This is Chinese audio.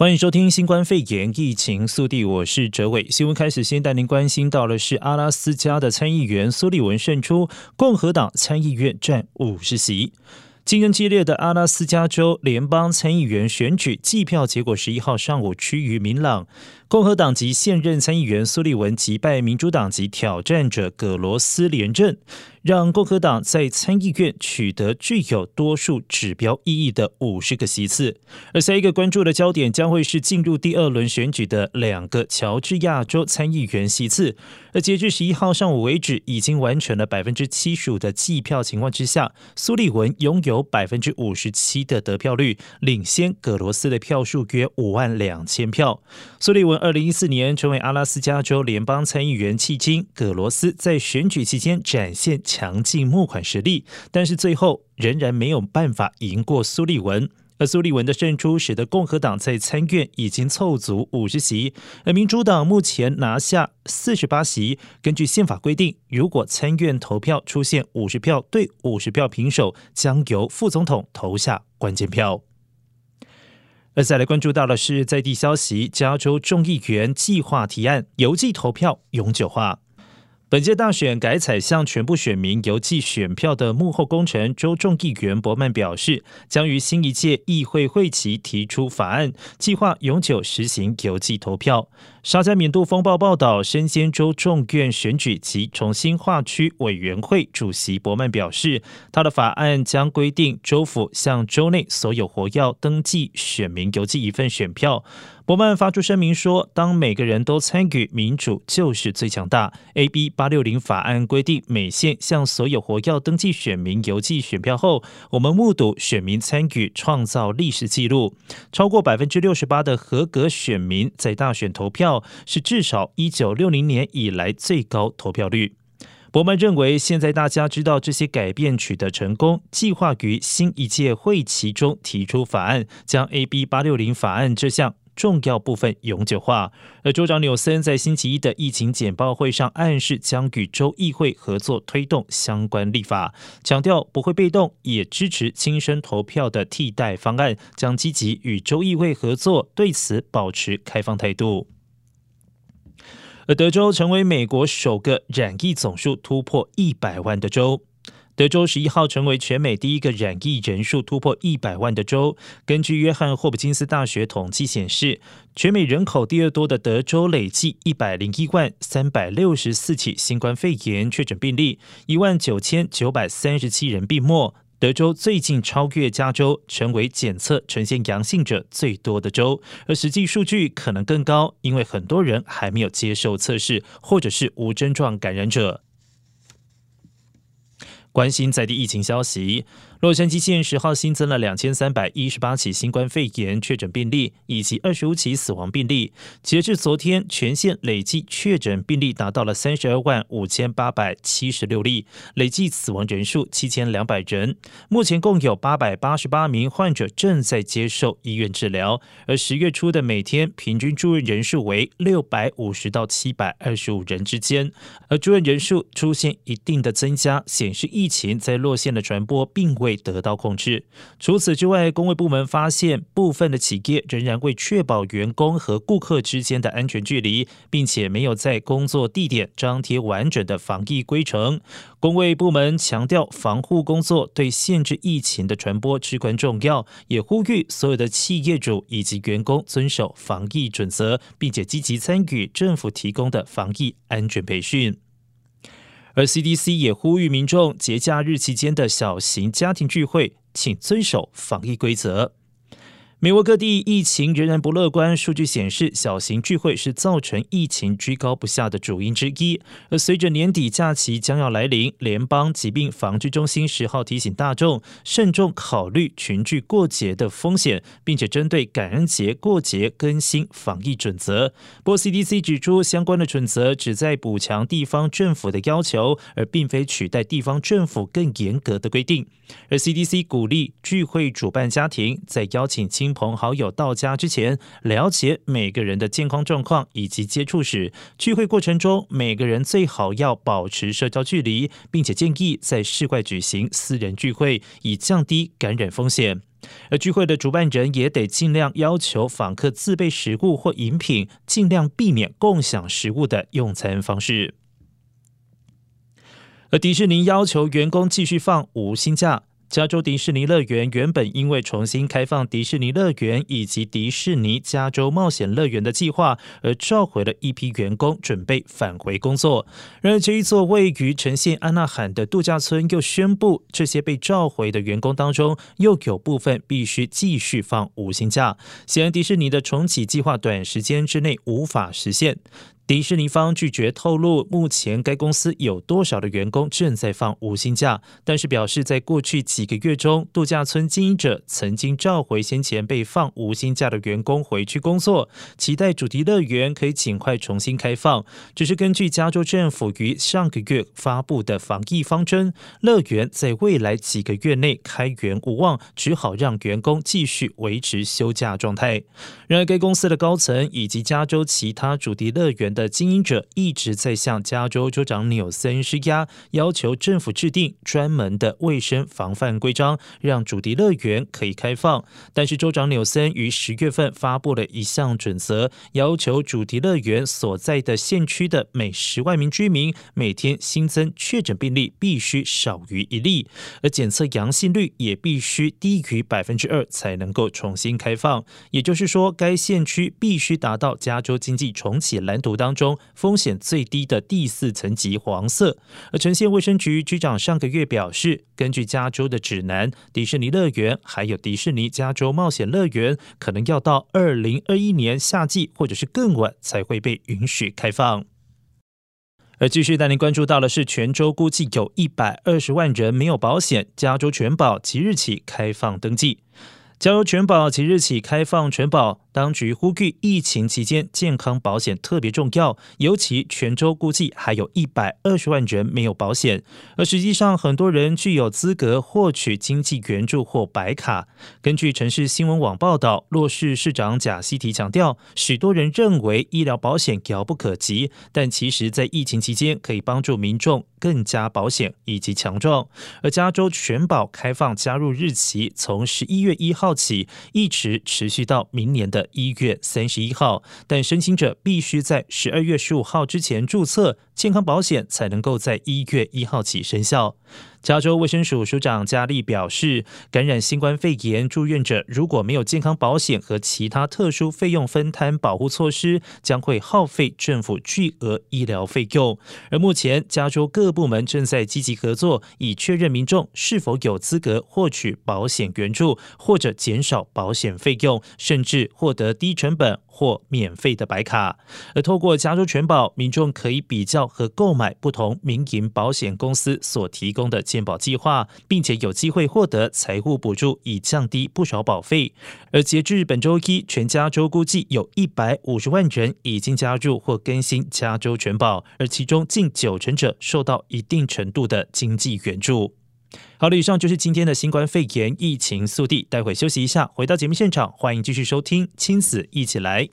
欢迎收听新冠肺炎疫情速递，我是哲伟。新闻开始，先带您关心到的是阿拉斯加的参议员苏利文胜出，共和党参议院占五十席。竞争激烈的阿拉斯加州联邦参议员选举计票结果十一号上午趋于明朗。共和党籍现任参议员苏利文击败民主党籍挑战者葛罗斯连任，让共和党在参议院取得具有多数指标意义的五十个席次。而下一个关注的焦点将会是进入第二轮选举的两个乔治亚州参议员席次。而截至十一号上午为止，已经完成了百分之七十五的计票情况之下，苏利文拥有百分之五十七的得票率，领先葛罗斯的票数约五万两千票。苏利文。二零一四年成为阿拉斯加州联邦参议员，迄今葛罗斯在选举期间展现强劲募款实力，但是最后仍然没有办法赢过苏利文。而苏利文的胜出，使得共和党在参院已经凑足五十席，而民主党目前拿下四十八席。根据宪法规定，如果参院投票出现五十票对五十票平手，将由副总统投下关键票。而再来关注到的是在地消息，加州众议员计划提案邮寄投票永久化。本届大选改采向全部选民邮寄选票的幕后功臣，州众议员伯曼表示，将于新一届议会会期提出法案，计划永久实行邮寄投票。沙加缅度风暴报道，身兼州众院选举及重新划区委员会主席伯曼表示，他的法案将规定州府向州内所有活跃登记选民邮寄一份选票。伯曼发出声明说：“当每个人都参与，民主就是最强大。”AB 八六零法案规定，每县向所有活跃登记选民邮寄选票后，我们目睹选民参与创造历史记录。超过百分之六十八的合格选民在大选投票，是至少一九六零年以来最高投票率。伯曼认为，现在大家知道这些改变取得成功，计划于新一届会期中提出法案，将 AB 八六零法案这项。重要部分永久化，而州长纽森在星期一的疫情简报会上暗示，将与州议会合作推动相关立法，强调不会被动，也支持亲身投票的替代方案，将积极与州议会合作，对此保持开放态度。而德州成为美国首个染疫总数突破一百万的州。德州十一号成为全美第一个染疫人数突破一百万的州。根据约翰霍普金斯大学统计显示，全美人口第二多的德州累计一百零一万三百六十四起新冠肺炎确诊病例，一万九千九百三十七人病末。德州最近超越加州，成为检测呈现阳性者最多的州，而实际数据可能更高，因为很多人还没有接受测试，或者是无症状感染者。关心在地疫情消息。洛杉矶县十号新增了两千三百一十八起新冠肺炎确诊病例，以及二十五起死亡病例。截至昨天，全县累计确诊病例达到了三十二万五千八百七十六例，累计死亡人数七千两百人。目前共有八百八十八名患者正在接受医院治疗，而十月初的每天平均住院人数为六百五十到七百二十五人之间，而住院人数出现一定的增加，显示疫情在洛县的传播并未会得到控制。除此之外，工卫部门发现部分的企业仍然为确保员工和顾客之间的安全距离，并且没有在工作地点张贴完整的防疫规程。工卫部门强调，防护工作对限制疫情的传播至关重要，也呼吁所有的企业主以及员工遵守防疫准则，并且积极参与政府提供的防疫安全培训。而 CDC 也呼吁民众节假日期间的小型家庭聚会，请遵守防疫规则。美国各地疫情仍然不乐观，数据显示，小型聚会是造成疫情居高不下的主因之一。而随着年底假期将要来临，联邦疾病防治中心十号提醒大众慎重考虑群聚过节的风险，并且针对感恩节过节更新防疫准则。不过 CDC 指出，相关的准则旨在补强地方政府的要求，而并非取代地方政府更严格的规定。而 CDC 鼓励聚会主办家庭在邀请亲亲朋好友到家之前，了解每个人的健康状况以及接触史。聚会过程中，每个人最好要保持社交距离，并且建议在室外举行私人聚会，以降低感染风险。而聚会的主办人也得尽量要求访客自备食物或饮品，尽量避免共享食物的用餐方式。而迪士尼要求员工继续放无薪假。加州迪士尼乐园原本因为重新开放迪士尼乐园以及迪士尼加州冒险乐园的计划，而召回了一批员工，准备返回工作。然而，这一座位于城县安纳罕的度假村又宣布，这些被召回的员工当中，又有部分必须继续放无薪假。显然，迪士尼的重启计划短时间之内无法实现。迪士尼方拒绝透露目前该公司有多少的员工正在放无薪假，但是表示在过去几个月中，度假村经营者曾经召回先前被放无薪假的员工回去工作，期待主题乐园可以尽快重新开放。只是根据加州政府于上个月发布的防疫方针，乐园在未来几个月内开园无望，只好让员工继续维持休假状态。然而，该公司的高层以及加州其他主题乐园的的经营者一直在向加州州长纽森施压，要求政府制定专门的卫生防范规章，让主题乐园可以开放。但是州长纽森于十月份发布了一项准则，要求主题乐园所在的县区的每十万名居民每天新增确诊病例必须少于一例，而检测阳性率也必须低于百分之二才能够重新开放。也就是说，该县区必须达到加州经济重启蓝图当中风险最低的第四层级黄色，而城县卫生局局长上个月表示，根据加州的指南，迪士尼乐园还有迪士尼加州冒险乐园可能要到二零二一年夏季或者是更晚才会被允许开放。而继续带您关注到的是，全州估计有一百二十万人没有保险，加州全保即日起开放登记。加州全保即日起开放全保。当局呼吁，疫情期间健康保险特别重要，尤其泉州估计还有一百二十万人没有保险，而实际上很多人具有资格获取经济援助或白卡。根据城市新闻网报道，洛市市长贾西提强调，许多人认为医疗保险遥不可及，但其实在疫情期间可以帮助民众更加保险以及强壮。而加州全保开放加入日期从十一月一号号起，一直持续到明年的。一月三十一号，但申请者必须在十二月十五号之前注册，健康保险才能够在一月一号起生效。加州卫生署署长加利表示，感染新冠肺炎住院者如果没有健康保险和其他特殊费用分摊保护措施，将会耗费政府巨额医疗费用。而目前，加州各部门正在积极合作，以确认民众是否有资格获取保险援助，或者减少保险费用，甚至获得低成本或免费的白卡。而透过加州全保，民众可以比较和购买不同民营保险公司所提供的。健保计划，并且有机会获得财务补助，以降低不少保费。而截至本周一，全加州估计有一百五十万人已经加入或更新加州全保，而其中近九成者受到一定程度的经济援助。好了，以上就是今天的新冠肺炎疫情速递。待会休息一下，回到节目现场，欢迎继续收听《亲子一起来》。